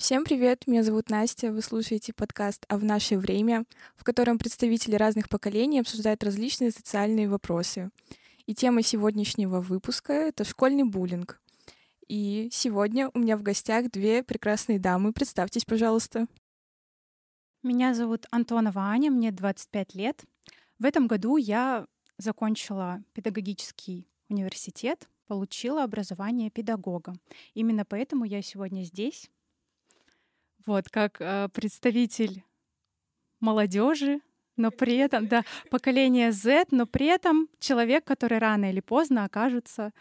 Всем привет, меня зовут Настя, вы слушаете подкаст «А в наше время», в котором представители разных поколений обсуждают различные социальные вопросы. И тема сегодняшнего выпуска — это школьный буллинг. И сегодня у меня в гостях две прекрасные дамы. Представьтесь, пожалуйста. Меня зовут Антонова Аня, мне 25 лет. В этом году я закончила педагогический университет, получила образование педагога. Именно поэтому я сегодня здесь. Вот, как э, представитель молодежи, но при этом, да, поколение Z, но при этом человек, который рано или поздно окажется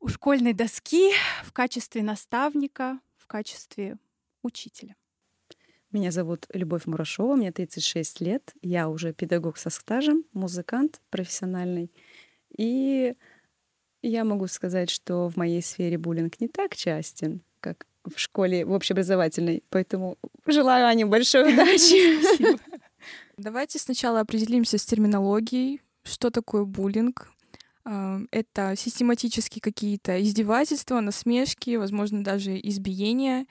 у школьной доски в качестве наставника, в качестве учителя. Меня зовут Любовь Мурашова, мне 36 лет, я уже педагог со стажем, музыкант профессиональный. И я могу сказать, что в моей сфере буллинг не так частен, как в школе, в общеобразовательной. Поэтому желаю Ане большой удачи. Давайте сначала определимся с терминологией, что такое буллинг, а, это систематически какие-то издевательства, насмешки, возможно, даже избиения.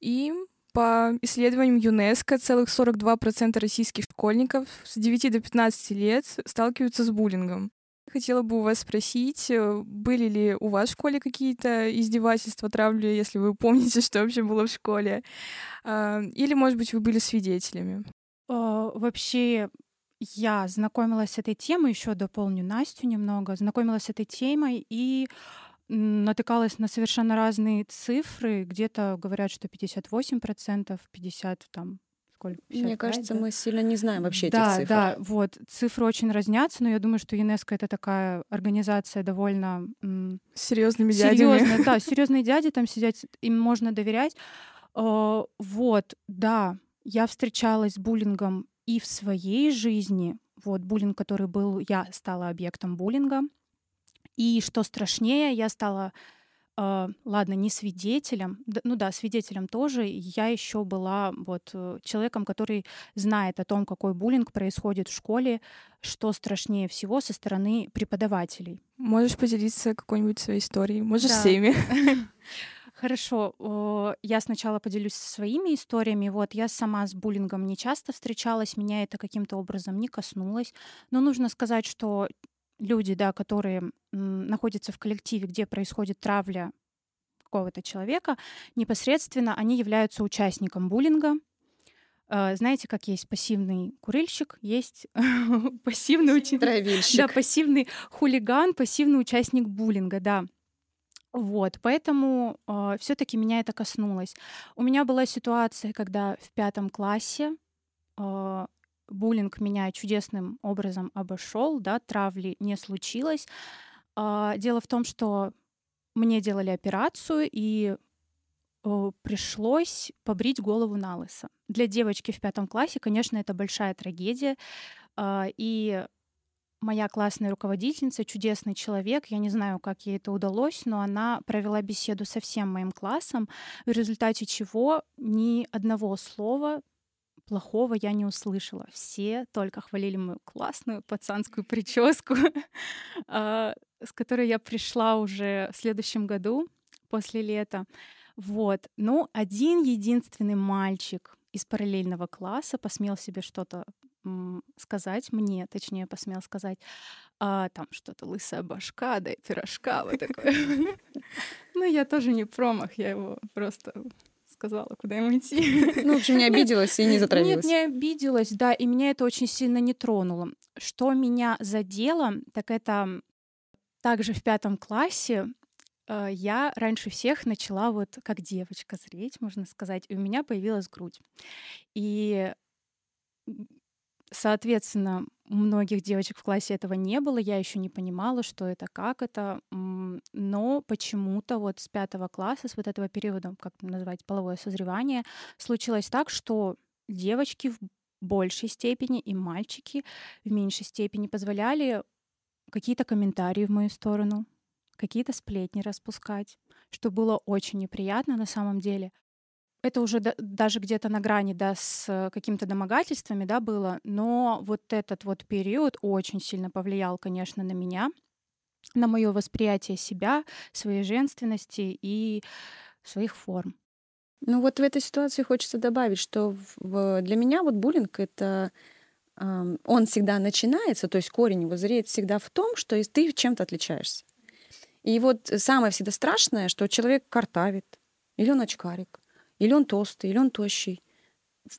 И по исследованиям ЮНЕСКО целых 42% российских школьников с 9 до 15 лет сталкиваются с буллингом. Хотела бы у вас спросить, э, были ли у вас в школе какие-то издевательства, травли, если вы помните, что вообще было в школе? А, или, может быть, вы были свидетелями? А, вообще, я знакомилась с этой темой, еще дополню Настю немного, знакомилась с этой темой и натыкалась на совершенно разные цифры. Где-то говорят, что 58%, 50 там сколько? 55, Мне кажется, да? мы сильно не знаем вообще да, этих цифр. Да, вот. Цифры очень разнятся, но я думаю, что ЮНЕСКО — это такая организация довольно... С серьезными дядями. Серьезная, да, серьезные дяди там сидят, им можно доверять. А, вот, да, я встречалась с буллингом и в своей жизни, вот буллинг, который был, я стала объектом буллинга. И что страшнее, я стала, э, ладно, не свидетелем, да, ну да, свидетелем тоже. Я еще была вот э, человеком, который знает о том, какой буллинг происходит в школе, что страшнее всего со стороны преподавателей. Можешь поделиться какой-нибудь своей историей? Можешь да. всеми. Хорошо, я сначала поделюсь своими историями. Вот я сама с буллингом не часто встречалась, меня это каким-то образом не коснулось. Но нужно сказать, что люди, да, которые находятся в коллективе, где происходит травля какого-то человека, непосредственно они являются участником буллинга. А, знаете, как есть пассивный курильщик, есть пассивный учитель. Да, пассивный хулиган, пассивный участник буллинга, да. Вот, поэтому э, все-таки меня это коснулось. У меня была ситуация, когда в пятом классе э, буллинг меня чудесным образом обошел, да, травли не случилось. Э, дело в том, что мне делали операцию и э, пришлось побрить голову на лысо. Для девочки в пятом классе, конечно, это большая трагедия. Э, и моя классная руководительница, чудесный человек, я не знаю, как ей это удалось, но она провела беседу со всем моим классом, в результате чего ни одного слова плохого я не услышала. Все только хвалили мою классную пацанскую прическу, а, с которой я пришла уже в следующем году, после лета. Вот. Ну, один единственный мальчик из параллельного класса посмел себе что-то сказать мне, точнее, посмел сказать, а, там что-то лысая башка, да и пирожка, вот такое. Ну, я тоже не промах, я его просто сказала, куда ему идти. Ну, в общем, не обиделась и не затравилась. Нет, не обиделась, да, и меня это очень сильно не тронуло. Что меня задело, так это также в пятом классе э, я раньше всех начала вот как девочка зреть, можно сказать, и у меня появилась грудь. И Соответственно, у многих девочек в классе этого не было, я еще не понимала, что это, как это, но почему-то вот с пятого класса, с вот этого периода, как назвать, половое созревание, случилось так, что девочки в большей степени и мальчики в меньшей степени позволяли какие-то комментарии в мою сторону, какие-то сплетни распускать, что было очень неприятно на самом деле. Это уже да, даже где-то на грани, да, с какими-то домогательствами, да, было, но вот этот вот период очень сильно повлиял, конечно, на меня, на мое восприятие себя, своей женственности и своих форм. Ну вот в этой ситуации хочется добавить, что в, для меня вот буллинг это он всегда начинается, то есть корень его зреет всегда в том, что ты чем-то отличаешься. И вот самое всегда страшное, что человек картавит, или он очкарик, или он толстый, или он тощий.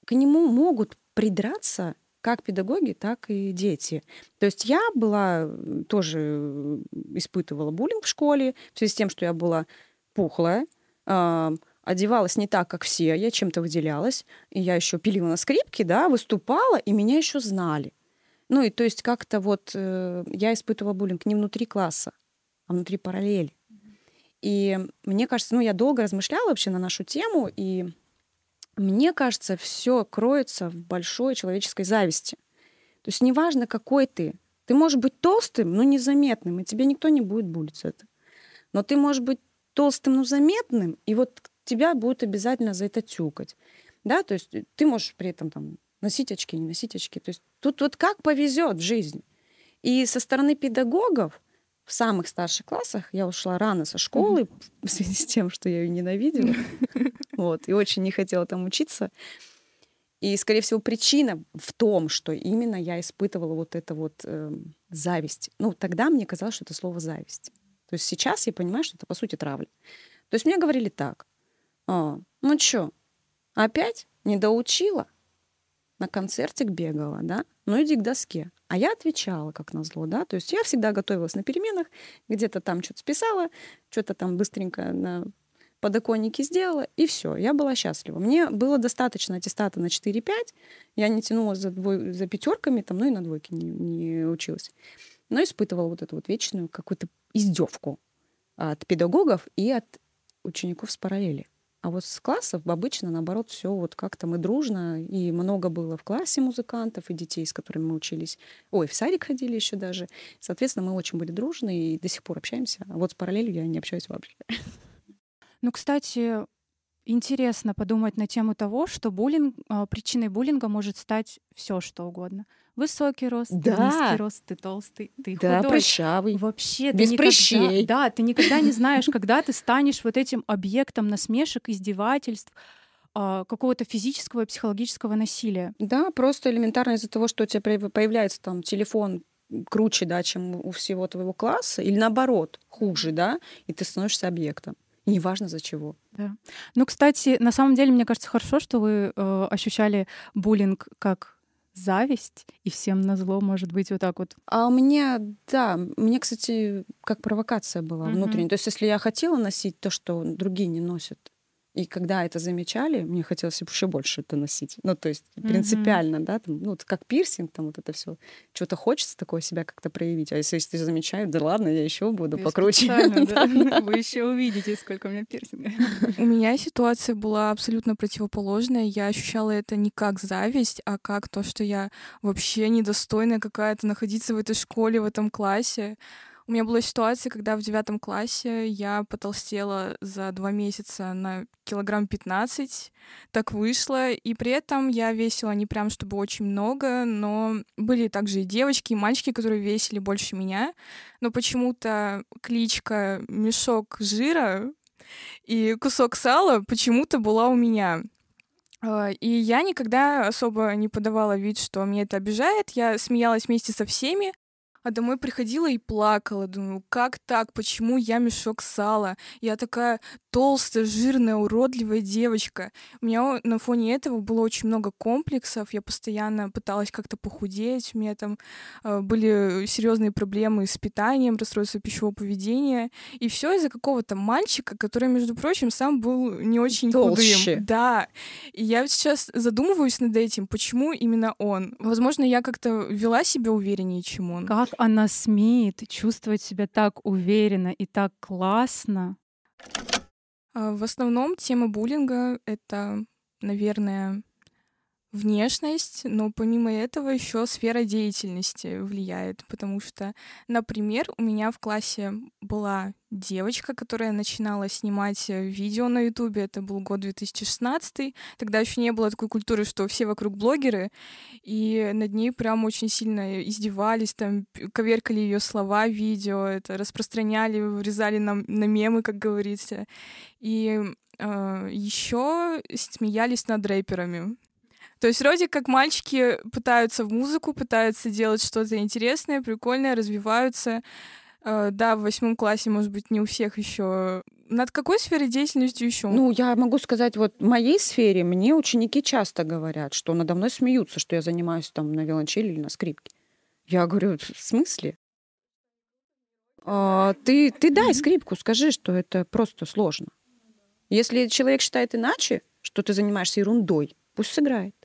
К нему могут придраться как педагоги, так и дети. То есть я была, тоже испытывала буллинг в школе в связи с тем, что я была пухлая, одевалась не так, как все, я чем-то выделялась, и я еще пилила на скрипке, да, выступала, и меня еще знали. Ну и то есть как-то вот э, я испытывала буллинг не внутри класса, а внутри параллели. И мне кажется, ну я долго размышляла вообще на нашу тему, и мне кажется, все кроется в большой человеческой зависти. То есть неважно, какой ты. Ты можешь быть толстым, но незаметным, и тебе никто не будет булить это. Но ты можешь быть толстым, но заметным, и вот тебя будут обязательно за это тюкать. Да, то есть ты можешь при этом там носить очки, не носить очки. То есть тут вот как повезет в жизни. И со стороны педагогов в самых старших классах я ушла рано со школы mm-hmm. в связи с тем, что я ее ненавидела. Вот, и очень не хотела там учиться. И, скорее всего, причина в том, что именно я испытывала вот это вот э, зависть. Ну, тогда мне казалось, что это слово зависть. То есть сейчас я понимаю, что это, по сути, травля. То есть мне говорили так. А, ну что, опять не доучила? На концертик бегала, да? Ну иди к доске. А я отвечала, как назло, да? То есть я всегда готовилась на переменах, где-то там что-то списала, что-то там быстренько на подоконнике сделала, и все, я была счастлива. Мне было достаточно аттестата на 4-5, я не тянула за, двой, за пятерками, там, ну и на двойке не, не училась. Но испытывала вот эту вот вечную какую-то издевку от педагогов и от учеников с параллели. А вот с классов обычно, наоборот, все вот как-то мы дружно, и много было в классе музыкантов и детей, с которыми мы учились. Ой, в садик ходили еще даже. Соответственно, мы очень были дружны и до сих пор общаемся. А вот с параллелью я не общаюсь вообще. Ну, кстати, интересно подумать на тему того, что буллинг, а, причиной буллинга может стать все что угодно. Высокий рост, да. низкий рост, ты толстый, ты да, худой. прыщавый. Вообще, без ты прыщей. Да, ты никогда не знаешь, когда ты станешь вот этим объектом насмешек, издевательств, а, какого-то физического и психологического насилия. Да, просто элементарно из-за того, что у тебя появляется там телефон круче, да, чем у всего твоего класса, или наоборот, хуже, да, и ты становишься объектом. Неважно за чего. Да. Ну, кстати, на самом деле, мне кажется, хорошо, что вы э, ощущали буллинг как зависть, и всем на зло может быть вот так вот. А меня, да, мне, кстати, как провокация была mm-hmm. внутренняя. То есть, если я хотела носить то, что другие не носят, и когда это замечали, мне хотелось еще больше это носить. Ну, то есть принципиально, mm-hmm. да, там, ну, как пирсинг, там вот это все. Чего-то хочется такое себя как-то проявить. А если, если замечают, да ладно, я еще буду я покруче. Да. Вы еще увидите, сколько у меня пирсинга. У меня ситуация была абсолютно противоположная. Я ощущала это не как зависть, а как то, что я вообще недостойная какая-то находиться в этой школе, в этом классе. У меня была ситуация, когда в девятом классе я потолстела за два месяца на килограмм 15. Так вышло. И при этом я весила не прям чтобы очень много, но были также и девочки, и мальчики, которые весили больше меня. Но почему-то кличка «Мешок жира» и «Кусок сала» почему-то была у меня. А, и я никогда особо не подавала вид, что меня это обижает. Я смеялась вместе со всеми, а домой приходила и плакала. Думаю, как так? Почему я мешок сала? Я такая толстая, жирная, уродливая девочка. У меня на фоне этого было очень много комплексов. Я постоянно пыталась как-то похудеть. У меня там э, были серьезные проблемы с питанием, расстройство пищевого поведения. И все из-за какого-то мальчика, который, между прочим, сам был не очень Толще. худым. Да. И я сейчас задумываюсь над этим, почему именно он. Возможно, я как-то вела себя увереннее, чем он. Как она смеет чувствовать себя так уверенно и так классно? А, в основном тема буллинга — это, наверное, внешность, но помимо этого еще сфера деятельности влияет, потому что, например, у меня в классе была девочка, которая начинала снимать э, видео на Ютубе. Это был год 2016. Тогда еще не было такой культуры, что все вокруг блогеры, и над ней прям очень сильно издевались, там коверкали ее слова видео, это распространяли, врезали на, на мемы, как говорится. И э, еще смеялись над рэперами. То есть вроде как мальчики пытаются в музыку, пытаются делать что-то интересное, прикольное, развиваются. Э, да, в восьмом классе, может быть, не у всех еще. Над какой сферой деятельности еще? Ну, я могу сказать, вот в моей сфере мне ученики часто говорят, что надо мной смеются, что я занимаюсь там на виолончели или на скрипке. Я говорю, в смысле? А, ты, ты дай скрипку, скажи, что это просто сложно. Если человек считает иначе, что ты занимаешься ерундой, пусть сыграет.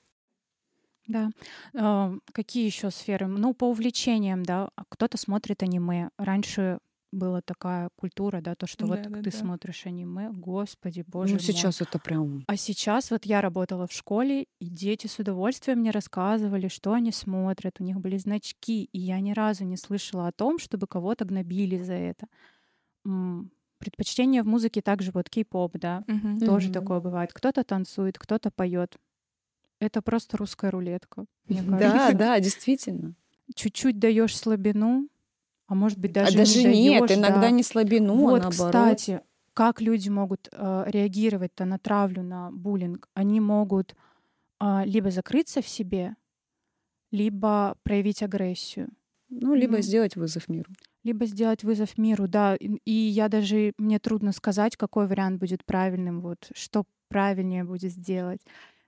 Да. А, какие еще сферы? Ну, по увлечениям, да. А кто-то смотрит аниме. Раньше была такая культура, да, то, что вот Да, да, ты да. смотришь аниме, господи, боже Ну, мой. сейчас это прям... А сейчас вот я работала в школе, и дети с удовольствием мне рассказывали, что они смотрят, у них были значки, и я ни разу не слышала о том, чтобы кого-то гнобили за это. М, Предпочтение в музыке также вот кей-поп, да, Мгм. тоже Мгм. такое бывает. Кто-то танцует, кто-то поет. Это просто русская рулетка, мне Да, кажется. да, действительно. Чуть-чуть даешь слабину, а может быть даже, а даже не нет, даёшь, иногда да. не слабину, Вот, а наоборот. кстати, как люди могут э, реагировать-то на травлю, на буллинг? Они могут а, либо закрыться в себе, либо проявить агрессию, Ну, либо Ну. сделать вызов миру. либо сделать вызов миру, да. И я даже мне трудно сказать, какой вариант будет правильным, вот что правильнее будет сделать.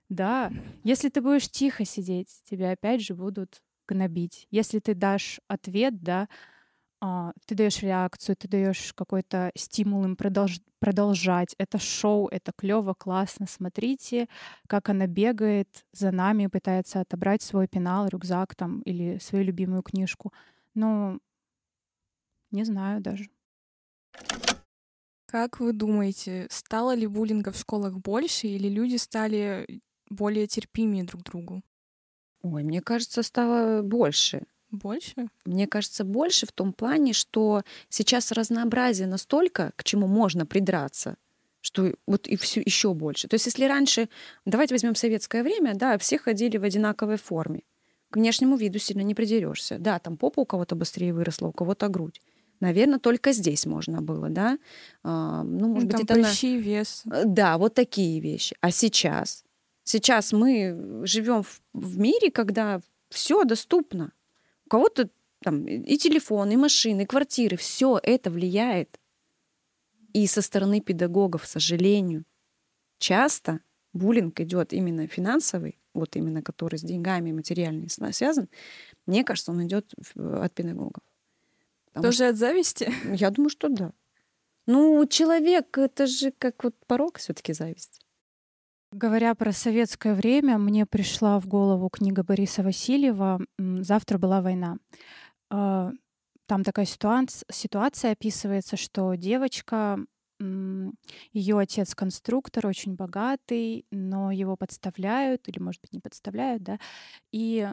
Да, если ты будешь тихо сидеть, тебя опять же будут гнобить. Если ты дашь ответ, да, а, ты даешь реакцию, ты даешь какой-то стимул им продолж- продолжать. Это шоу, это клево, классно. Смотрите, как она бегает за нами, пытается отобрать свой пенал, рюкзак там или свою любимую книжку. Ну, не знаю даже. Как вы думаете, стало ли буллинга в школах больше, или люди стали более терпимее друг к другу? Ой, мне кажется, стало больше. Больше? Мне кажется, больше в том плане, что сейчас разнообразие настолько, к чему можно придраться, что вот и все еще больше. То есть, если раньше, давайте возьмем советское время, да, все ходили в одинаковой форме. К внешнему виду сильно не придерешься. Да, там попа у кого-то быстрее выросла, у кого-то грудь. Наверное, только здесь можно было, да. А, ну, может Ну, быть, это на- прыщи, вес. Э, Да, вот такие вещи. А сейчас? Сейчас мы живем в, в мире, когда все доступно. У кого-то там и телефон, и машины, и квартиры, все это влияет. И со стороны педагогов, к сожалению, часто буллинг идет именно финансовый, вот именно который с деньгами материальными связан. Мне кажется, он идет от педагогов. Потому Тоже от зависти? что- я думаю, что да. Ну, человек это же как вот порог все-таки зависть. Говоря про советское время, мне пришла в голову книга Бориса Васильева «Завтра была война». А, Там такая ситуация, ситуация описывается, что девочка, ее отец конструктор, очень богатый, но его подставляют, или, может быть, не подставляют, да, и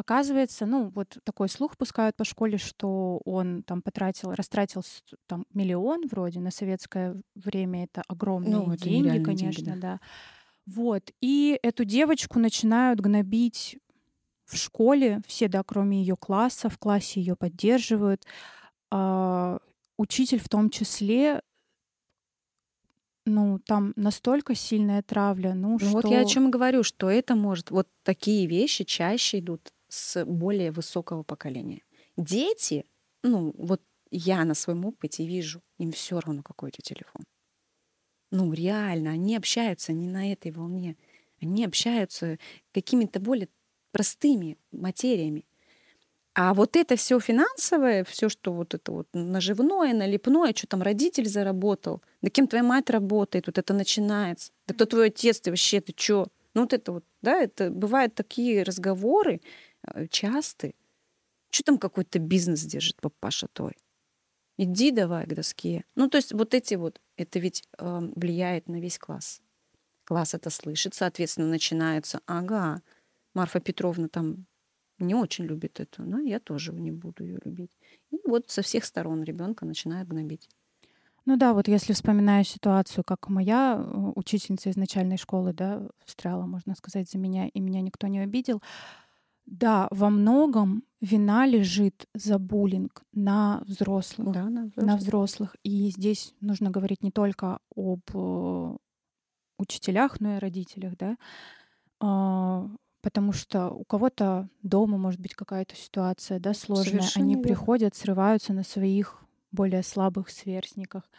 оказывается, ну, вот такой слух пускают по школе, что он там потратил, растратил там миллион вроде на советское время, это огромные Ну, это деньги, нереальные деньги, конечно, да. да. Вот. И эту девочку начинают гнобить в школе, все, да, кроме ее класса, в классе ее поддерживают. А, учитель в том числе, ну, там настолько сильная травля, ну, Ну что... вот я о чем говорю, что это может, вот такие вещи чаще идут с более высокого поколения. Дети, ну вот я на своем опыте вижу, им все равно какой тебя телефон. Ну реально, они общаются не на этой волне, они общаются какими-то более простыми материями. А вот это все финансовое, все, что вот это вот наживное, налепное, что там родитель заработал, да кем твоя мать работает, вот это начинается. Да кто твой отец, ты вообще, ты чё? Ну вот это вот, да, это бывают такие разговоры э, частые. Что там какой-то бизнес держит папаша твой? Иди давай к доске. Ну то есть вот эти вот, это ведь э, влияет на весь класс. Класс это слышит, соответственно, начинается, ага, Марфа Петровна там не очень любит это, но я тоже не буду ее любить. И вот со всех сторон ребенка начинает гнобить. Ну да, вот если вспоминаю ситуацию, как моя э, учительница из начальной школы, да, встряла, можно сказать, за меня, и меня никто не обидел. Да, во многом вина лежит за буллинг на взрослых. Да, на на взрослых. И здесь нужно говорить не только об э, учителях, но и о родителях, да. А, потому что у кого-то дома может быть какая-то ситуация, да, сложная. Совершенно Они верно. приходят, срываются на своих более слабых сверстниках.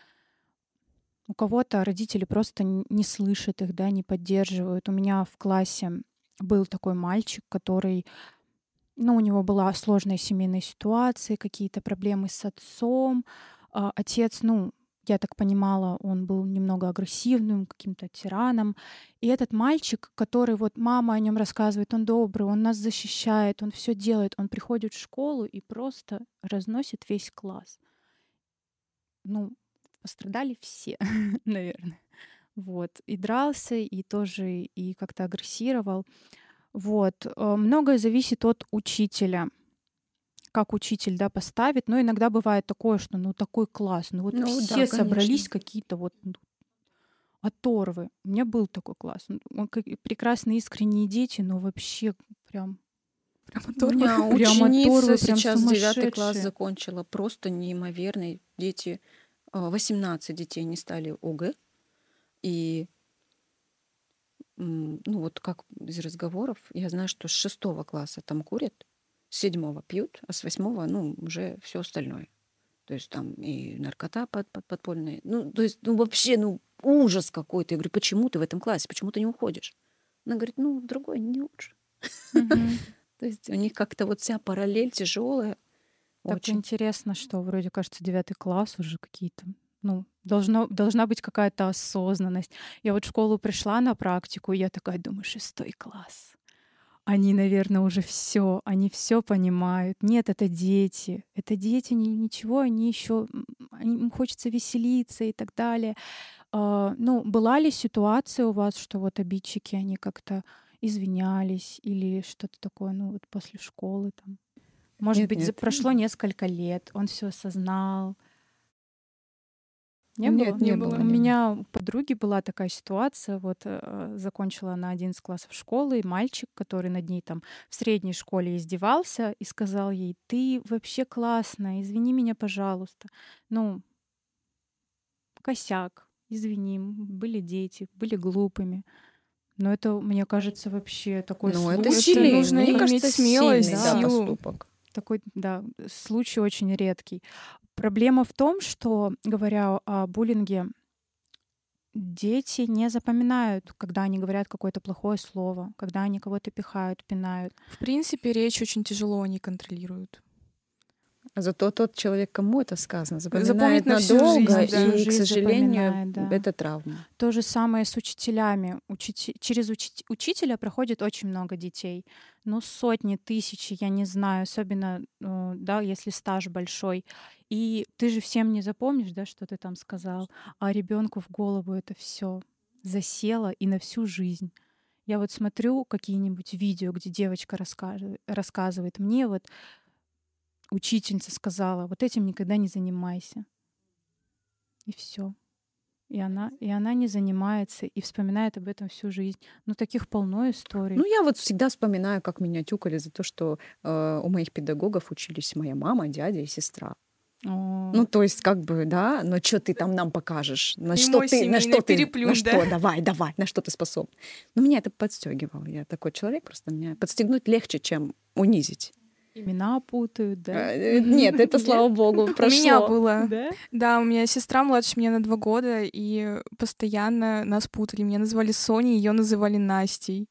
У кого-то родители просто не слышат их, да, не поддерживают. У меня в классе был такой мальчик, который, ну, у него была сложная семейная ситуация, какие-то проблемы с отцом. А, Отец, ну, я так понимала, он был немного агрессивным, каким-то тираном. И этот мальчик, который вот мама о нем рассказывает, он добрый, он нас защищает, он все делает, он приходит в школу и просто разносит весь класс. Ну, пострадали все, наверное. Вот. И дрался, и тоже и как-то агрессировал. Вот. Э, Многое зависит от учителя как учитель, да, поставит. Но иногда бывает такое, что ну такой класс, ну вот Ну да, все собрались конечно. какие-то вот ну, оторвы. У меня был такой класс. Ну, он как- прекрасные искренние дети, но вообще прям Прям У оторвы. меня Прям ученица оторвы, прям сейчас девятый класс закончила. Просто неимоверный. Дети, а, 18 детей не стали ОГЭ. И ну вот как из разговоров, я знаю, что с шестого класса там курят, с седьмого пьют, а с восьмого, ну, уже все остальное. То есть там и наркота под, под- подпольная. Ну, то есть, ну, вообще, ну, ужас какой-то. Я говорю, почему ты в этом классе, почему ты не уходишь? Она говорит, ну, другой не лучше. То есть у них как-то вот вся параллель тяжелая. Так Очень. интересно, что вроде кажется девятый класс уже какие-то. Ну, должно, должна быть какая-то осознанность. Я вот в школу пришла на практику, и я такая думаю, шестой класс. Они, наверное, уже все, они все понимают. Нет, это дети. Это дети, ни- ничего, они еще, им хочется веселиться и так далее. А, Ну, была ли ситуация у вас, что вот обидчики, они как-то извинялись или что-то такое, ну, вот после школы там? Может Нет, быть, нет. прошло несколько лет, он все осознал. Не Нет, было? не было. У меня у подруги была такая ситуация. Вот э, закончила она 11 классов школы, и мальчик, который над ней там в средней школе издевался, и сказал ей: Ты вообще классная, извини меня, пожалуйста. Ну, косяк, извини, были дети, были глупыми. Но это, мне кажется, вообще такой Ну, это сильный, нужно мне иметь кажется, смелость, сильный, да, силу. поступок. Такой, да, случай очень редкий. Проблема в том, что, говоря о буллинге, дети не запоминают, когда они говорят какое-то плохое слово, когда они кого-то пихают, пинают. В принципе, речь очень тяжело они контролируют. Зато тот человек, кому это сказано, Запомнит запоминает на всю надолго, жизнь, да. и, Всю к жизнь сожалению, запоминает, да. это травма. То же самое с учителями. Учити- Через учи- учителя проходит очень много детей. Ну, сотни, тысячи, я не знаю, особенно, э, да, если стаж большой. И ты же всем не запомнишь, да, что ты там сказал, а ребенку в голову это все засело и на всю жизнь. Я вот смотрю какие-нибудь видео, где девочка рассказывает, рассказывает мне, вот учительница сказала, вот этим никогда не занимайся. И все. И она, и она не занимается и вспоминает об этом всю жизнь. Ну, таких полно историй. Ну, я вот всегда вспоминаю, как меня тюкали за то, что э, у моих педагогов учились моя мама, дядя и сестра. О, Ну, то есть, как бы, да, но что ты там нам покажешь? На что Прямой ты, на что ты, на да? что, давай, давай, на что ты способен? Но меня это подстегивало. Я такой человек, просто меня подстегнуть легче, чем унизить. Имена путают, да? Э, Нет, это, слава богу, У прошло. меня было. Да? Да, у меня сестра младше меня на два года, и постоянно нас путали. Меня называли Соней, ее называли Настей.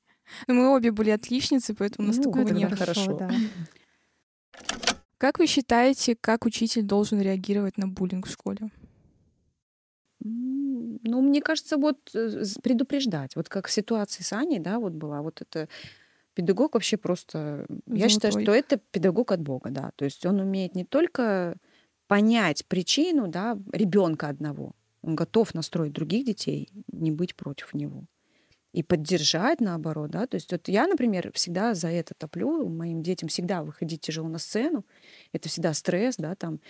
Но мы обе были отличницы, поэтому у нас Ну, такого не было. хорошо. да. Как вы считаете, как учитель должен реагировать на буллинг в школе? Ну, мне кажется, вот э, предупреждать. Вот как в ситуации с Аней, да, вот была. Вот это педагог вообще просто... Я считаю, Золотой. что это педагог от Бога, да. То есть он умеет не только понять причину, да, ребенка одного. Он готов настроить других детей, не быть против него. И поддержать, наоборот, да. То есть вот я, например, всегда за это топлю. Моим детям всегда выходить тяжело на сцену. Это всегда стресс, да, там.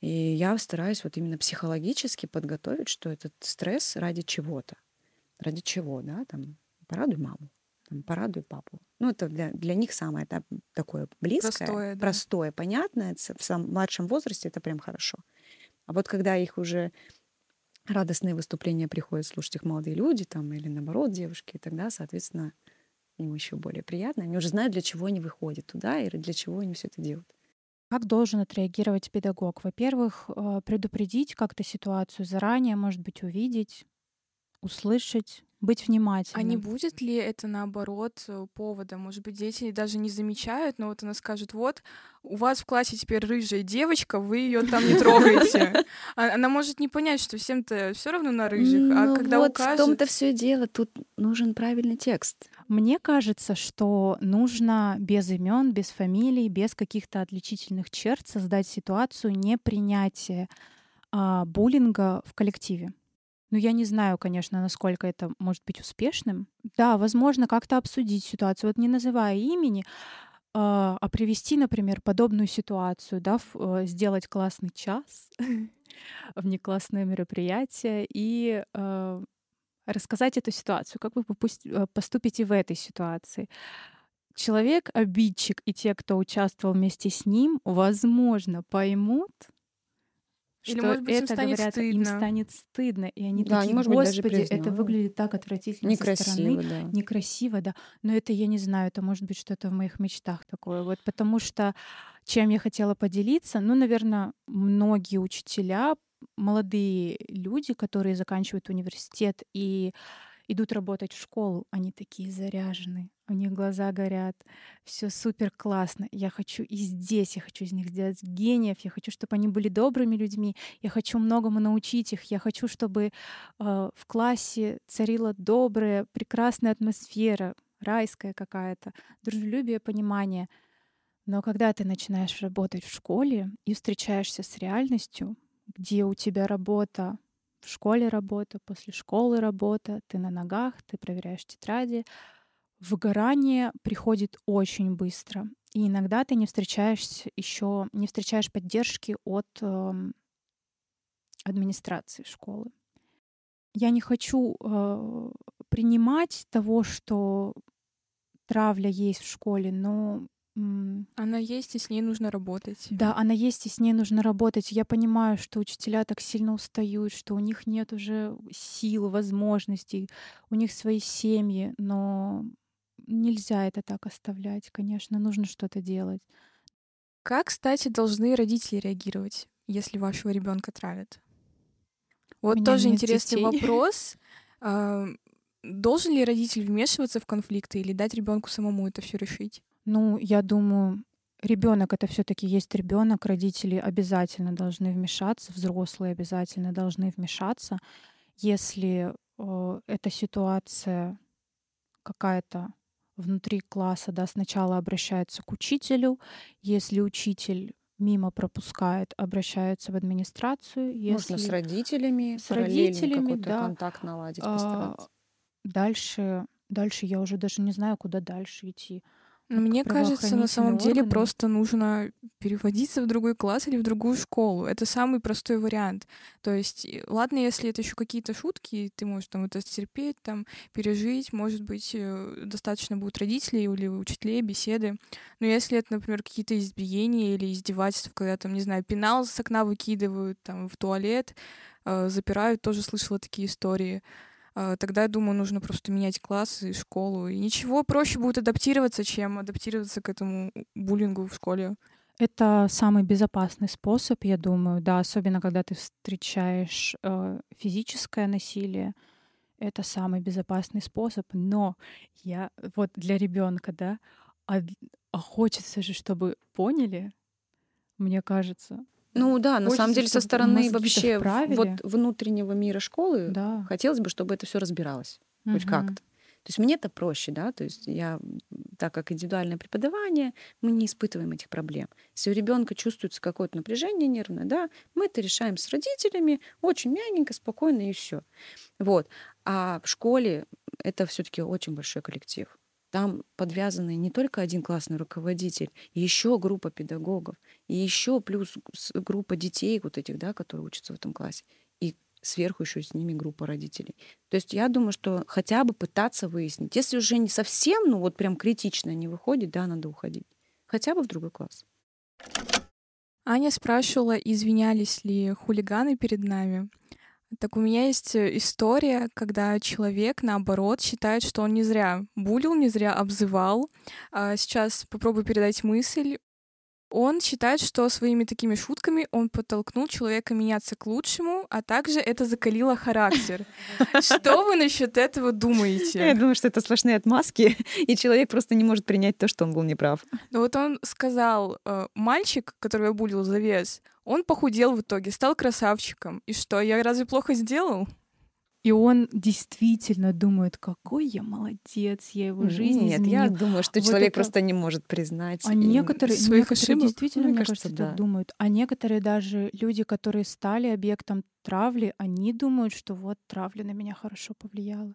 И я стараюсь вот именно психологически подготовить, что этот стресс ради чего-то. Ради чего, да, там, порадуй маму, там, порадуй папу. Ну, это для, для них самое да, такое близкое, Простое, да. простое, понятное. В самом младшем возрасте это прям хорошо. А вот когда их уже радостные выступления приходят слушать их молодые люди, там, или наоборот, девушки, и тогда, соответственно, им еще более приятно. Они уже знают, для чего они выходят туда и для чего они все это делают. Как должен отреагировать педагог? Во-первых, э, предупредить как-то ситуацию заранее, может быть, увидеть, услышать, быть внимательным. А не будет ли это наоборот э, поводом? Может быть, дети даже не замечают, но вот она скажет: вот у вас в классе теперь рыжая девочка, вы ее там не трогаете. А, она может не понять, что всем-то все равно на рыжих, а ну когда вот укажет... в том-то все дело. Тут нужен правильный текст. Мне кажется, что нужно без имен, без фамилий, без каких-то отличительных черт создать ситуацию непринятия а, буллинга в коллективе. Ну, я не знаю, конечно, насколько это может быть успешным. Да, возможно, как-то обсудить ситуацию, вот не называя имени, а, а привести, например, подобную ситуацию, да, э, сделать классный час, внеклассное мероприятие и э, рассказать эту ситуацию, как вы э, поступите в этой ситуации. Человек, обидчик и те, кто участвовал вместе с ним, возможно, поймут, или, что может быть, им это, станет говорят, им стыдно. станет стыдно, и они Да, такие, они, может быть, даже господи, это признают. выглядит так отвратительно со стороны, Некрасиво, да. некрасиво, да. Но это я не знаю, это может быть что-то в моих мечтах такое. Вот потому что чем я хотела поделиться, ну, наверное, многие учителя, молодые люди, которые заканчивают университет и идут работать в школу, они такие заряженные, у них глаза горят, все супер классно. Я хочу и здесь, я хочу из них сделать гениев, я хочу, чтобы они были добрыми людьми, я хочу многому научить их, я хочу, чтобы э, в классе царила добрая, прекрасная атмосфера, райская какая-то, дружелюбие, понимание. Но когда ты начинаешь работать в школе и встречаешься с реальностью, где у тебя работа в школе работа, после школы работа, ты на ногах, ты проверяешь тетради. Выгорание приходит очень быстро. И иногда ты не встречаешь еще, не встречаешь поддержки от э, администрации школы. Я не хочу э, принимать того, что травля есть в школе, но она есть, и с ней нужно работать. Да, она есть, и с ней нужно работать. Я понимаю, что учителя так сильно устают, что у них нет уже сил, возможностей, у них свои семьи, но нельзя это так оставлять, конечно, нужно что-то делать. Как, кстати, должны родители реагировать, если вашего ребенка травят? Вот тоже интересный детей. вопрос. А, должен ли родитель вмешиваться в конфликты или дать ребенку самому это все решить? Ну, я думаю, ребенок это все-таки есть ребенок, родители обязательно должны вмешаться, взрослые обязательно должны вмешаться, если э, эта ситуация какая-то внутри класса, да, сначала обращается к учителю, если учитель мимо пропускает, обращаются в администрацию. Если Можно с родителями, с родителями, да. контакт наладить, постараться. А, дальше, дальше я уже даже не знаю, куда дальше идти. Мне кажется, на самом деле просто нужно переводиться в другой класс или в другую школу. Это самый простой вариант. То есть, ладно, если это еще какие-то шутки, ты можешь там это терпеть, там пережить, может быть, э, достаточно будет родителей или учителей, беседы. Но если это, например, какие-то избиения или издевательства, когда там, не знаю, пенал с окна выкидывают, там, в туалет, э, запирают, тоже слышала такие истории. А, тогда, я думаю, нужно просто менять классы и школу. И ничего проще будет адаптироваться, чем адаптироваться к этому буллингу в школе. Это самый безопасный способ, я думаю, да, особенно когда ты встречаешь э, физическое насилие. Это самый безопасный способ. Но я вот для ребенка, да, а, а хочется же, чтобы поняли, мне кажется, ну да, на самом деле со стороны вообще вот внутреннего мира школы да. хотелось бы, чтобы это все разбиралось угу. хоть как-то. То есть мне это проще, да, то есть я, так как индивидуальное преподавание, мы не испытываем этих проблем. Если у ребенка чувствуется какое-то напряжение нервное, да, мы это решаем с родителями, очень мягенько, спокойно и все. Вот. А в школе это все-таки очень большой коллектив. Там подвязаны не только один классный руководитель, еще группа педагогов, и еще плюс группа детей вот этих, да, которые учатся в этом классе. И сверху еще с ними группа родителей. То есть я думаю, что хотя бы пытаться выяснить. Если уже не совсем, ну вот прям критично не выходит, да, надо уходить. Хотя бы в другой класс. Аня спрашивала, извинялись ли хулиганы перед нами. Так у меня есть э, история, когда человек, наоборот, считает, что он не зря булил, не зря обзывал. А сейчас попробую передать мысль. Он считает, что своими такими шутками он подтолкнул человека меняться к лучшему, а также это закалило характер. Что вы насчет этого думаете? Я думаю, что это сплошные отмазки, и человек просто не может принять то, что он был неправ. Ну вот он сказал, э, мальчик, которого я булил за вес, он похудел в итоге, стал красавчиком. И что, я разве плохо сделал? И он действительно думает, какой я молодец, я его жизнь Нет, изменил. я думаю, что Вот человек это- просто не может признать. А и- некоторые, своих некоторые ошибок? действительно, Мне мне кажется, кажется, да. так думают. А некоторые даже люди, которые стали объектом травли, они думают, что вот травля на меня хорошо повлияла.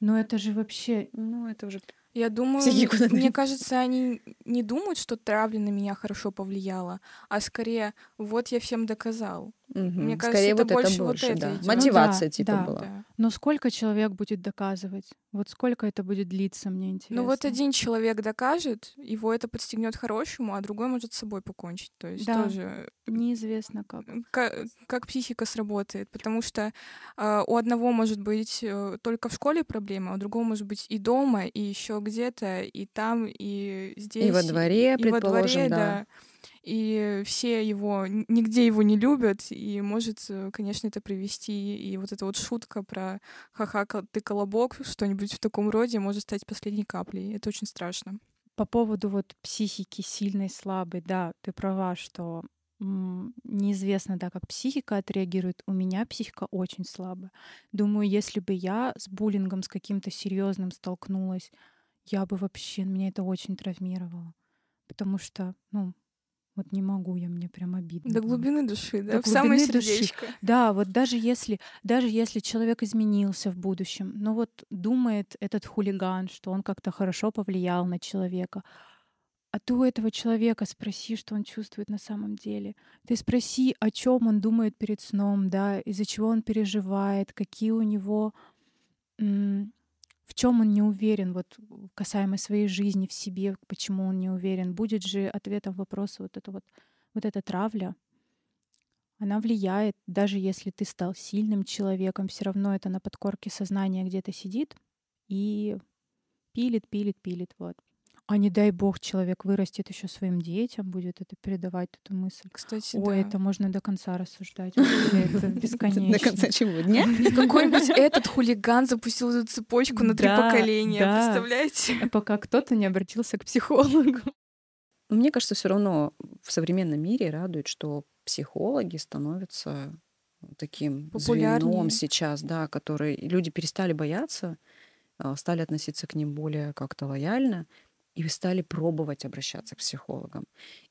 Но это же вообще... Ну, это уже... Я думаю, Психику мне кажется, они не думают, что травля на меня хорошо повлияла, а скорее, вот я всем доказал. Мгм. Мне кажется, Скорее это вот больше это вот больше, это да. Ну Мотивация да, типа да. была. Да. Но сколько человек будет доказывать? Вот сколько это будет длиться, мне интересно. Ну вот один человек докажет, его это подстегнет хорошему, а другой может с собой покончить. То есть Да. тоже Неизвестно как. как, как психика сработает, потому что э, у одного может быть э, только в школе проблема, а у другого может быть и дома, и еще где-то, и там, и здесь. И во дворе, и во предположим, дворе, да. И все его, нигде его не любят, и может, э, конечно, это привести, и вот эта вот шутка про ха-ха, ты колобок, что-нибудь в таком роде может стать последней каплей. Это очень страшно. По поводу вот психики сильной, слабой, да, ты права, что неизвестно, да, как психика отреагирует. У меня психика очень слабая. Думаю, если бы я с буллингом, с каким-то серьезным столкнулась, я бы вообще, меня это очень травмировало. Потому что, ну, вот не могу я, мне прям обидно. До глубины души, да, До в самое души. сердечко. Да, вот даже если, даже если человек изменился в будущем, но вот думает этот хулиган, что он как-то хорошо повлиял на человека, а ты у этого человека спроси, что он чувствует на самом деле. Ты спроси, о чем он думает перед сном, да, из-за чего он переживает, какие у него, в чем он не уверен, вот касаемо своей жизни в себе, почему он не уверен. Будет же ответом вопроса вот это вот, вот эта травля, она влияет, даже если ты стал сильным человеком, все равно это на подкорке сознания где-то сидит и пилит, пилит, пилит, вот. А не дай бог человек вырастет еще своим детям, будет это передавать эту мысль. Кстати, Ой, да. это можно до конца рассуждать. Это бесконечно. До конца чего? Дня? Какой-нибудь этот хулиган запустил эту цепочку на три поколения, представляете? А Пока кто-то не обратился к психологу. Мне кажется, все равно в современном мире радует, что психологи становятся таким Популярнее. звеном сейчас, да, которые люди перестали бояться, а, стали относиться к ним более как-то лояльно и стали пробовать обращаться к психологам.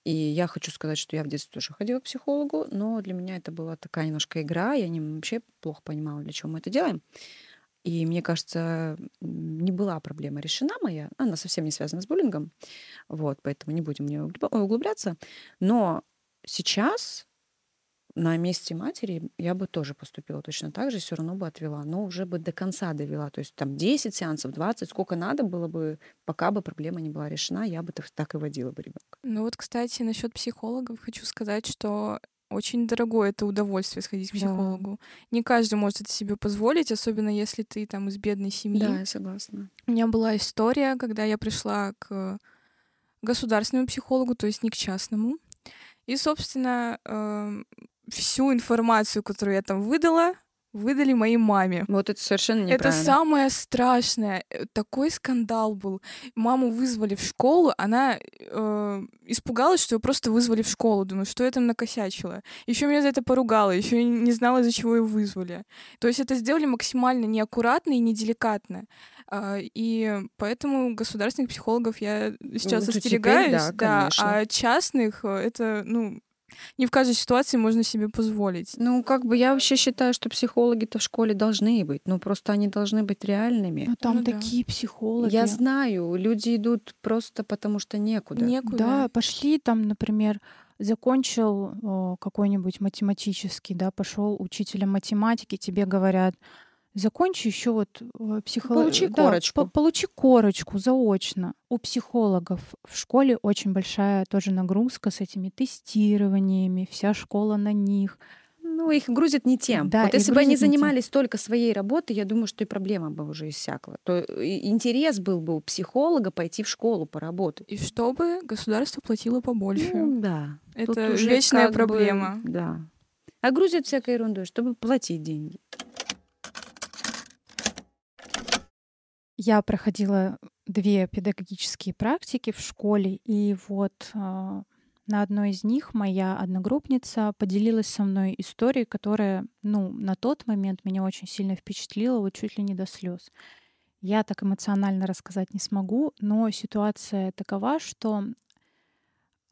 И я хочу сказать, что я в детстве тоже ходила к психологу, но для меня это была такая немножко игра, я не, вообще плохо понимала, для чего мы это делаем. И мне кажется, не была проблема решена моя. Она совсем не связана с буллингом. Вот, поэтому не будем в нее углубляться. Но сейчас на месте матери я бы тоже поступила точно так же, все равно бы отвела, но уже бы до конца довела. То есть там 10 сеансов, 20, сколько надо было бы, пока бы проблема не была решена, я бы так- и водила бы ребенка. Ну вот, кстати, насчет психологов хочу сказать, что очень дорогое это удовольствие сходить к Да. психологу. Не каждый может это себе позволить, особенно если ты там из бедной семьи. я согласна. У меня была история, когда я пришла к государственному психологу, то есть не к частному. И, собственно, эм, всю информацию, которую я там выдала, выдали моей маме. Вот это совершенно Это неправильно. самое страшное. Э, Такой скандал был. Маму вызвали в школу, она э, испугалась, что ее просто вызвали в школу. Думаю, что я там накосячила. Еще меня за это поругала, еще не знала, из-за чего ее вызвали. То есть это сделали максимально неаккуратно и неделикатно. А, И поэтому государственных психологов я сейчас Ну, теперь остерегаюсь, да, конечно. а частных э, это, ну, не в каждой ситуации можно себе позволить. Ну, как бы я вообще считаю, что психологи-то в школе должны быть, но просто они должны быть реальными. Ну там Ну да. такие психологи. Я знаю, люди идут просто потому, что некуда. Некуда. Да, пошли там, например, закончил о, какой-нибудь математический, да, пошел учителем математики, тебе говорят, закончи еще вот психологию. Получи корочку. получи корочку заочно. У психологов в школе очень большая тоже нагрузка с этими тестированиями, вся школа на них. Ну, их грузят не тем. Да, вот если бы они не тем. занимались только своей работой, я думаю, что и проблема бы уже иссякла. То интерес был бы у психолога пойти в школу поработать. И чтобы государство платило побольше. Ну, да. Тут Это уже вечная как бы, проблема. да. А грузят всякой ерундой, чтобы платить деньги. Я проходила две педагогические практики в школе, и вот а, на одной из них моя одногруппница поделилась со мной историей, которая, ну, на тот момент меня очень сильно впечатлила, вот чуть ли не до слез. Я так эмоционально рассказать не смогу, но ситуация такова, что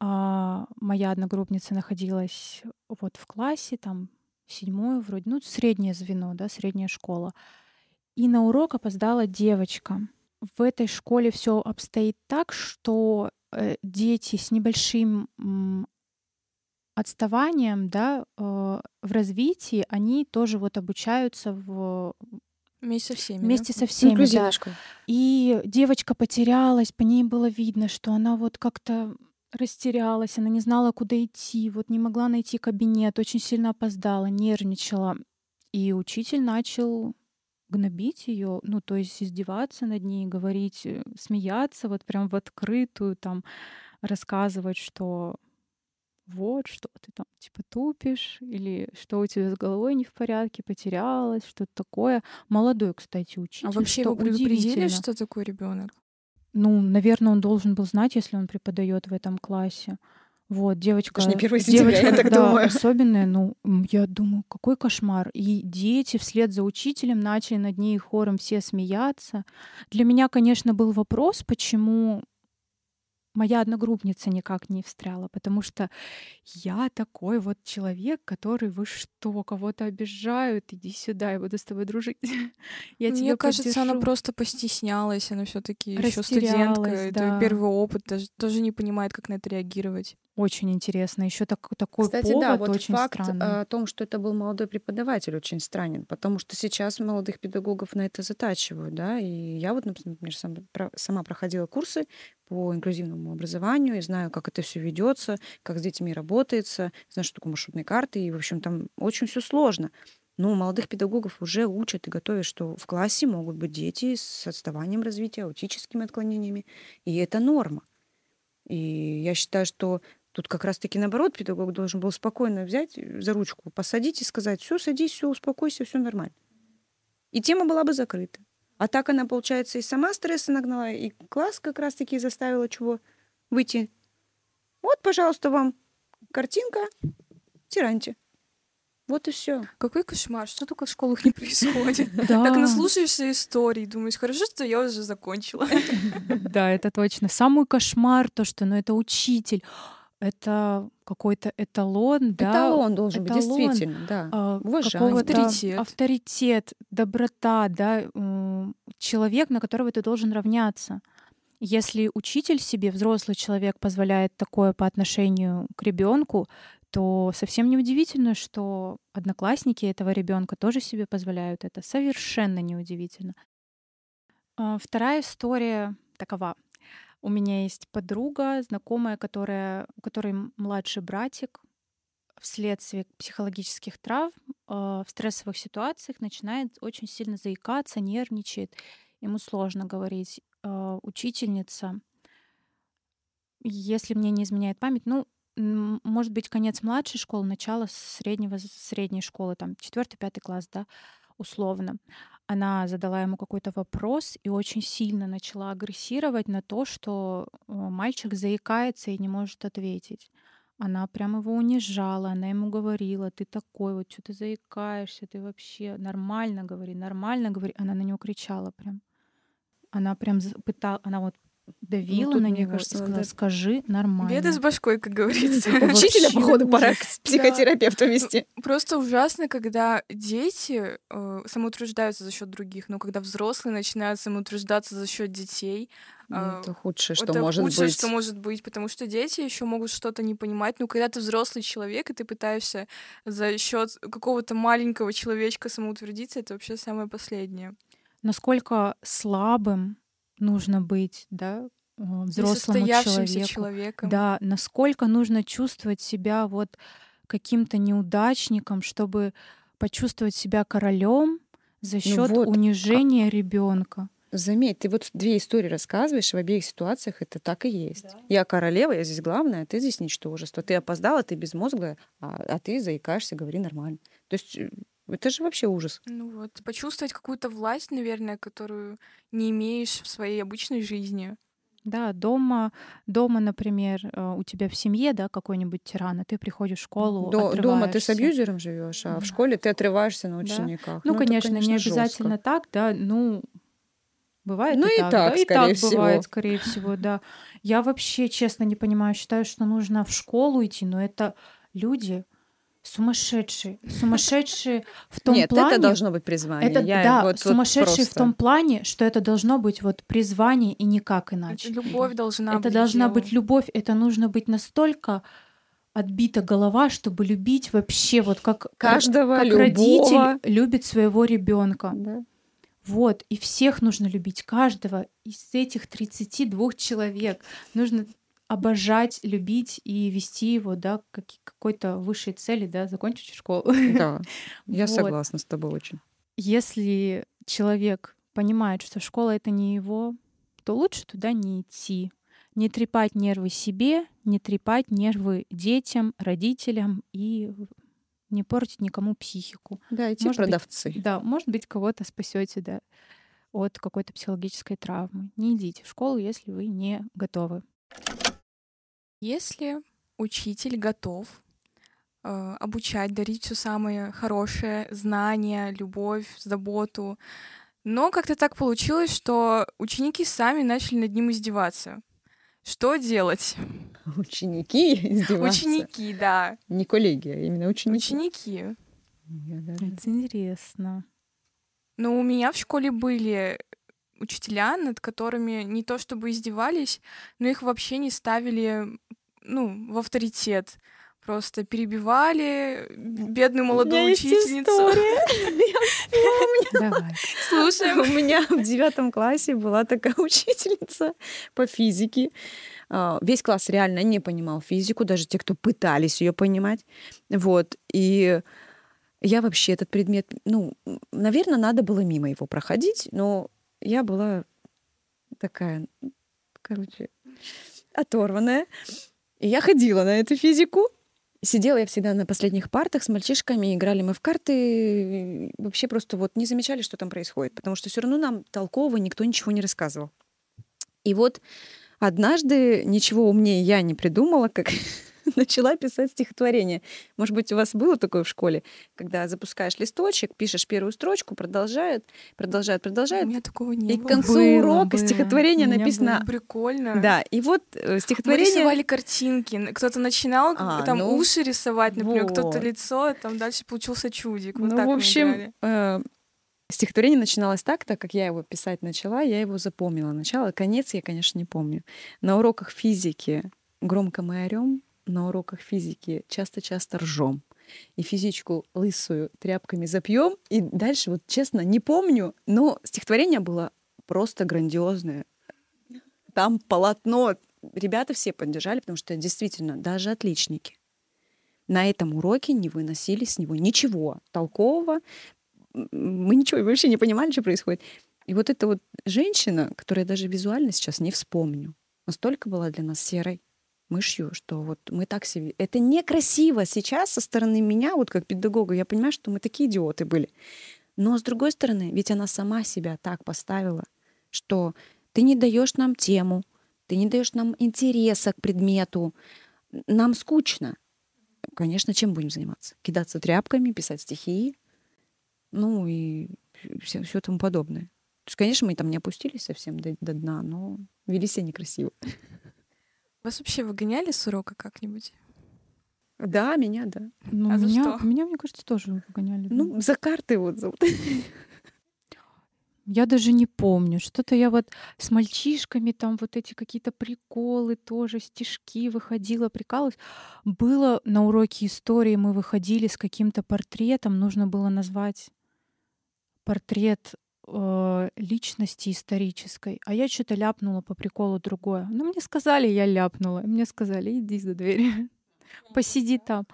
а, моя одногруппница находилась вот в классе, там седьмое вроде, ну, среднее звено, да, средняя школа. И на урок опоздала девочка. В этой школе все обстоит так, что э, дети с небольшим отставанием, да, э, в развитии, они тоже вот обучаются в Вместе со всеми, да? вместе со всеми, да. И девочка потерялась, по ней было видно, что она вот как-то растерялась, она не знала, куда идти, вот не могла найти кабинет, очень сильно опоздала, нервничала. И учитель начал гнобить ее, ну, то есть издеваться над ней, говорить, э, смеяться вот прям в открытую, там, рассказывать, что вот, что ты там типа тупишь, или что у тебя с головой не в порядке, потерялась, что-то такое. Молодой, кстати, учитель. А вообще что его предупредили, что такой ребенок? Ну, наверное, он должен был знать, если он преподает в этом классе. Вот, девочка... Это ж не 1 сентября, я девочка, так да, думаю. особенная, ну, я думаю, какой кошмар. И дети вслед за учителем начали над ней хором все смеяться. Для меня, конечно, был вопрос, почему моя одногруппница никак не встряла, потому что я такой вот человек, который вы что, кого-то обижают, иди сюда, я буду с тобой дружить. Я Мне кажется, она поддержу». просто постеснялась, она все-таки еще студентка, Растерялась, это да. первый опыт, даже тоже не понимает, как на это реагировать. Очень интересно. Еще так, такой Кстати, повод да, вот очень факт странный. о том, что это был молодой преподаватель, очень странен, потому что сейчас молодых педагогов на это затачивают, да, и я вот, например, сам- про- сама проходила курсы по инклюзивному образованию и знаю, как это все ведется, как с детьми работается, знаю, что такое маршрутные карты, и, в общем, там очень все сложно. Но молодых педагогов уже учат и готовят, что в классе могут быть дети с отставанием развития, аутическими отклонениями, и это норма. И я считаю, что тут как раз-таки наоборот педагог должен был спокойно взять за ручку, посадить и сказать, все, садись, все, успокойся, все нормально. И тема была бы закрыта. А так она, получается, и сама стресса нагнала, и класс как раз-таки заставила чего выйти. Вот, пожалуйста, вам картинка, тираньте. Вот и все. Какой кошмар, что только в школах не происходит. Так наслушаешься историй, думаешь, хорошо, что я уже закончила. Да, это точно. Самый кошмар то, что ну, это учитель, это какой-то эталон, да, Эталон должен быть, эталон, действительно, да. а, какого-то Авторитет. авторитет, доброта, да, человек, на которого ты должен равняться. Если учитель себе, взрослый человек, позволяет такое по отношению к ребенку, то совсем неудивительно, что одноклассники этого ребенка тоже себе позволяют это. Совершенно неудивительно. А, Вторая история такова. У меня есть подруга, знакомая, которая, у которой младший братик вследствие психологических травм а, в стрессовых ситуациях начинает очень сильно заикаться, нервничает. Ему сложно говорить. А, Учительница, если мне не изменяет память, ну, может быть, конец младшей школы, начало среднего, средней школы, там, четвертый, пятый класс, да, условно. Она задала ему какой-то вопрос и очень сильно начала агрессировать на то, что э, мальчик заикается и не может ответить. Она прям его унижала, она ему говорила, ты такой, вот что ты заикаешься, ты вообще нормально говори, нормально говори. Она на него кричала прям. Она прям пытала, она вот давила тут, на мне него кажется, сказала, скажи нормально. Беда с башкой, как говорится. Учителя, походу, пора к психотерапевту вести. Просто ужасно, когда дети э, самоутверждаются за счет других, но когда взрослые начинают самоутверждаться за счет детей, Ну, а, Это худшее, что это может худшее, быть. что может быть, потому что дети еще могут что-то не понимать. Ну, когда ты взрослый человек, и ты пытаешься за счет какого-то маленького человечка самоутвердиться, это вообще самое последнее. Насколько слабым нужно быть, да, взрослому Несостоявшимся человеку. человеком. Да, насколько нужно чувствовать себя вот каким-то неудачником, чтобы почувствовать себя королем за счет вот, а унижения ребенка. Заметь, ты вот две истории рассказываешь, в обеих ситуациях это так и есть. Да. Я королева, я здесь главная, а ты здесь ничтожество. Ты опоздала, ты безмозглая, а, а ты заикаешься, говори нормально. То есть э, это же вообще ужас. Ну вот, почувствовать какую-то власть, наверное, которую не имеешь в своей обычной жизни. Да, дома, дома, например, э, у тебя в семье, да, какой-нибудь тиран, а ты приходишь в школу, До, дома ты с абьюзером живешь, а да. в школе ты отрываешься на учениках. Да. Ну, ну, конечно, это, конечно, не обязательно жестко. так, да, ну, Бывает ну и, и так, так, да, и так всего. бывает, скорее всего, да. Я вообще, честно, не понимаю, считаю, что нужно в школу идти, но это люди, сумасшедшие, сумасшедшие в том Нет, плане... это должно быть призвание. Это, Я да, вот, сумасшедшие вот просто... в том плане, что это должно быть вот призвание и никак иначе. Это любовь должна это быть. Это должна делом. быть любовь, это нужно быть настолько отбита голова, чтобы любить вообще вот как каждого как любого. родитель любит своего ребенка. Да. Вот, и всех нужно любить, каждого из этих 32 человек. Нужно обожать, любить и вести его, да, к какой-то высшей цели, да, закончить школу. Да, я вот. согласна с тобой очень. Если человек понимает, что школа — это не его, то лучше туда не идти. Не трепать нервы себе, не трепать нервы детям, родителям и не портить никому психику. Да, эти может продавцы. Быть, да, может быть, кого-то спасете, да, от какой-то психологической травмы. Не идите в школу, если вы не готовы. Если учитель готов э, обучать, дарить все самое хорошее, знания, любовь, заботу, но как-то так получилось, что ученики сами начали над ним издеваться. Что делать? Ученики издеваться? Ученики, да. Не коллеги, а именно ученики. Ученики. Это интересно. Но у меня в школе были учителя, над которыми не то чтобы издевались, но их вообще не ставили, ну, в авторитет. Просто перебивали бедную молодую учительницу. Давай. Слушай, у меня в девятом классе была такая учительница по физике. А, весь класс реально не понимал физику, даже те, кто пытались ее понимать. Вот. И я вообще этот предмет, ну, наверное, надо было мимо его проходить, но я была такая, короче, оторванная. И я ходила на эту физику. Сидела я всегда на последних партах с мальчишками, играли мы в карты, вообще просто вот не замечали, что там происходит, потому что все равно нам толково никто ничего не рассказывал. И вот однажды ничего умнее я не придумала, как начала писать стихотворение. Может быть, у вас было такое в школе, когда запускаешь листочек, пишешь первую строчку, продолжает, продолжает, продолжает. У меня такого не и было. к концу было, урока было. стихотворение написано. Было. Прикольно. Да, и вот э, стихотворение. Мы рисовали картинки. Кто-то начинал А, там ну, уши рисовать, например, кто-то вот. лицо, там дальше получился чудик. Вот ну, так в общем, э, стихотворение начиналось так, так как я его писать начала, я его запомнила. Начало, конец я, конечно, не помню. На уроках физики громко мы орем, на уроках физики часто-часто ржем. И физичку лысую тряпками запьем. И дальше, вот честно, не помню, но стихотворение было просто грандиозное. Там полотно. Ребята все поддержали, потому что действительно, даже отличники на этом уроке не выносили с него ничего толкового. М, Мы ничего вообще не понимали, что происходит. И вот эта вот женщина, которая даже визуально сейчас не вспомню, настолько была для нас серой мышью, что вот мы так себе... Это некрасиво сейчас со стороны меня, вот как педагога. Я понимаю, что мы такие идиоты были. Но с другой стороны, ведь она сама себя так поставила, что ты не даешь нам тему, ты не даешь нам интереса к предмету, нам скучно. Конечно, чем будем заниматься? Кидаться тряпками, писать стихи, ну и все, все тому подобное. То есть, конечно, мы там не опустились совсем до, до дна, но вели себя некрасиво. Вас вообще выгоняли с урока как-нибудь? Да, меня, да. Ну, А за меня, что? меня, мне кажется, тоже выгоняли. да. Ну, за карты вот. за вот. Я даже не помню. Что-то я вот с мальчишками там вот эти какие-то приколы тоже, стишки выходила, прикалывалась. Было на уроке истории, мы выходили с каким-то портретом, нужно было назвать портрет э, личности исторической, а я что-то ляпнула по приколу другое. Ну, мне сказали, я ляпнула. Мне сказали, иди за дверь, посиди там.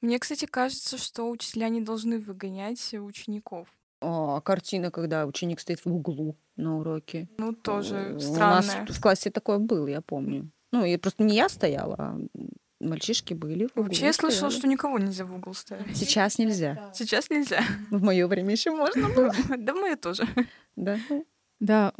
Мне, кстати, кажется, что учителя не должны выгонять учеников. А картина, когда ученик стоит в углу на уроке. Ну, тоже У странное. нас в классе такое было, я помню. Ну, и просто не я стояла, а мальчишки были в углу. Вообще, я слышала, стояли. что никого нельзя в угол ставить. Сейчас нельзя. Сейчас нельзя. В мое время еще можно было. Да, мы тоже. Да. Да,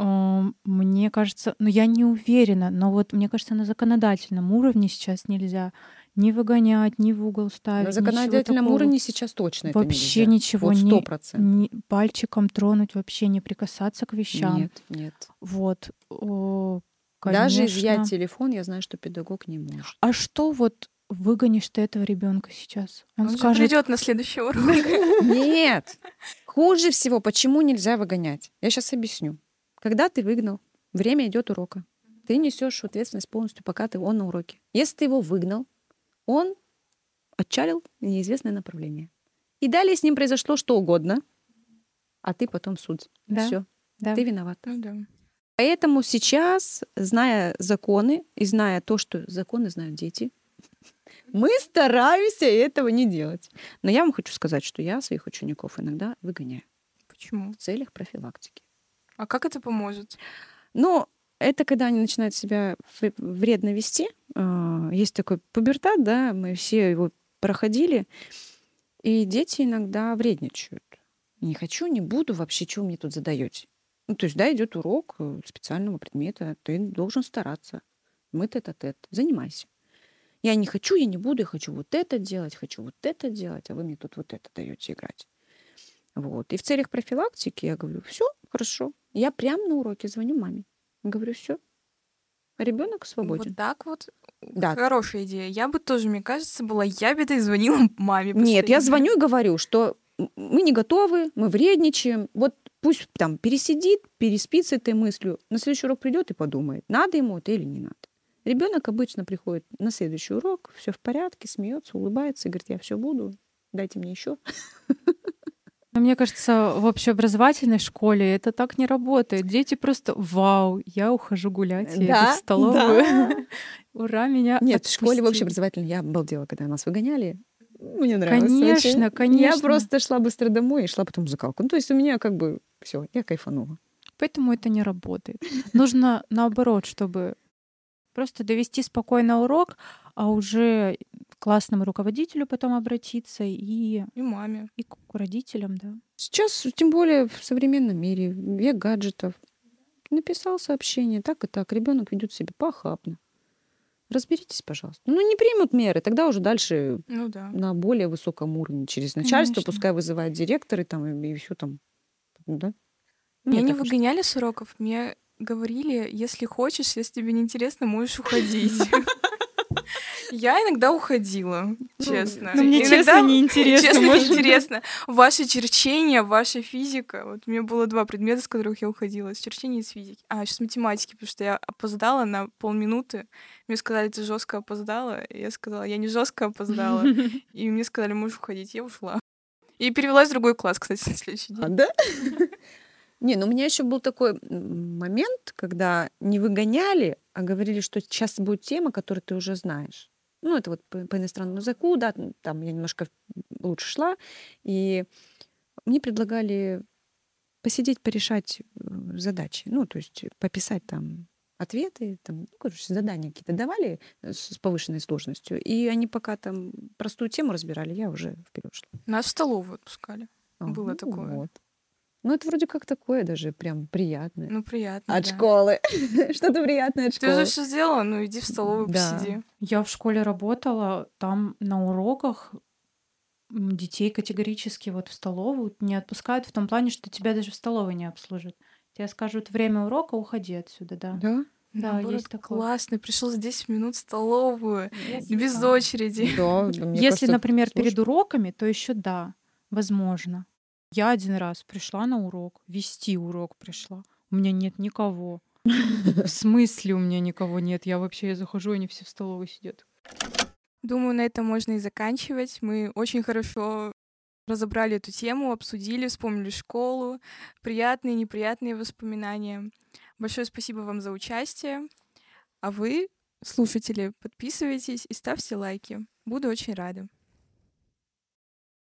мне кажется, ну я не уверена, но вот мне кажется, на законодательном уровне сейчас нельзя ни выгонять, ни в угол ставить. На законодательном такого. уровне сейчас точно это вообще нельзя. ничего Вот не, сто процентов. ни пальчиком тронуть, вообще не прикасаться к вещам. Нет, нет. Вот. О, Даже конечно. изъять телефон, я знаю, что педагог не может. А что вот выгонишь ты этого ребенка сейчас? Он, Он же скажет, придет на следующий урок. Нет. Хуже всего, почему нельзя выгонять? Я сейчас объясню. Когда ты выгнал, время идет урока. Ты несешь ответственность полностью, пока ты он на уроке. Если ты его выгнал, он отчалил в неизвестное направление. И далее с ним произошло что угодно, а ты потом суд. Да. Все, да. ты виноват. Ну да. Поэтому сейчас, зная законы и зная то, что законы знают дети, мы стараемся этого не делать. Но я вам хочу сказать, что я своих учеников иногда выгоняю Почему? в целях профилактики. А как это поможет? Но это когда они начинают себя вредно вести. А, Есть такой пубертат, да, мы все его проходили. И дети иногда вредничают. Не хочу, не буду, вообще, чего мне тут задаете? Ну, то есть, да, идет урок э, специального предмета, ты должен стараться. Мы тет-а-тет, занимайся. Я не хочу, я не буду, я хочу вот это делать, хочу вот это делать, а вы мне тут вот это даете играть. Вот. И в целях профилактики я говорю, все, хорошо. Я прямо на уроке звоню маме. Говорю, все. Ребенок свободен. Вот так вот. Да. Хорошая идея. Я бы тоже, мне кажется, была ябеда и звонила маме. Нет, я постоянно. звоню и говорю, что мы не готовы, мы вредничаем. Вот пусть там пересидит, переспит с этой мыслью. На следующий урок придет и подумает, надо ему это или не надо. Ребенок обычно приходит на следующий урок, все в порядке, смеется, улыбается и говорит, я все буду, дайте мне еще. Мне кажется, в общеобразовательной школе это так не работает. Дети просто «Вау, я ухожу гулять, я иду Да, в столовую». Ура, меня Нет, в школе в отпустили». общеобразовательной я обалдела, когда нас выгоняли. Мне нравилось. Конечно, Я конечно. просто шла быстро домой и шла потом в закалку. Ну, то есть у меня как бы все, я кайфанула. Поэтому это не работает. Нужно наоборот, чтобы просто довести спокойно урок, а уже к классному руководителю потом обратиться и, И маме. и к родителям, да. Сейчас, тем более в современном мире, век гаджетов. Написал сообщение, так и так, ребенок ведет себя похабно. Разберитесь, пожалуйста. Ну, не примут меры, тогда уже дальше Ну да. на более высоком уровне, через начальство, Конечно. пускай вызывают директоры там и, все там. Да? Меня не выгоняли с уроков, мне говорили, если хочешь, если тебе неинтересно, можешь уходить. Я иногда уходила, честно. Ну, мне Иногда- честно неинтересно, Честно может. неинтересно. Ваше черчение, ваша физика. Вот у меня было два предмета, с которых я уходила. С черчения и с физики. А, еще с математики, потому что я опоздала на полминуты. Мне сказали, ты жестко опоздала. И я сказала, я не жестко опоздала. И мне сказали, можешь уходить. Я ушла. И перевелась в другой класс, кстати, на следующий А, день. да? Не, ну у меня еще был такой момент, когда не выгоняли, а говорили, что сейчас будет тема, которую ты уже знаешь. Ну, это вот по, по иностранному языку, да, там я немножко лучше шла, и мне предлагали посидеть, порешать э, задачи, ну, то есть пописать там ответы, там, ну, короче, задания какие-то давали э, с с повышенной сложностью, и они пока там простую тему разбирали, я уже вперед шла. Нас в столовую отпускали. А, Было ну такое. вот. Ну, это вроде как такое даже прям приятное. Ну, приятно, от да. школы. Что-то приятное от Ты школы. уже все сделала, ну иди в столовую, Да. посиди. Я в школе работала, там на уроках детей категорически вот в столовую не отпускают в том плане, что тебя даже в столовой не обслужат. Тебе скажут время урока, уходи отсюда, да. Да? Да, Наоборот, есть такое. Классно, пришел за 10 минут в столовую, без очереди. Да, да, мне Если, кажется, например, перед сложно. уроками, то еще да, возможно. Я один раз пришла на урок, вести урок пришла. У меня нет никого. В смысле у меня никого нет? Я вообще я захожу, они все в столовой сидят. Думаю, на этом можно и заканчивать. Мы очень хорошо разобрали эту тему, обсудили, вспомнили школу, приятные, неприятные воспоминания. Большое спасибо вам за участие. А вы, слушатели, подписывайтесь и ставьте лайки. Буду очень рада.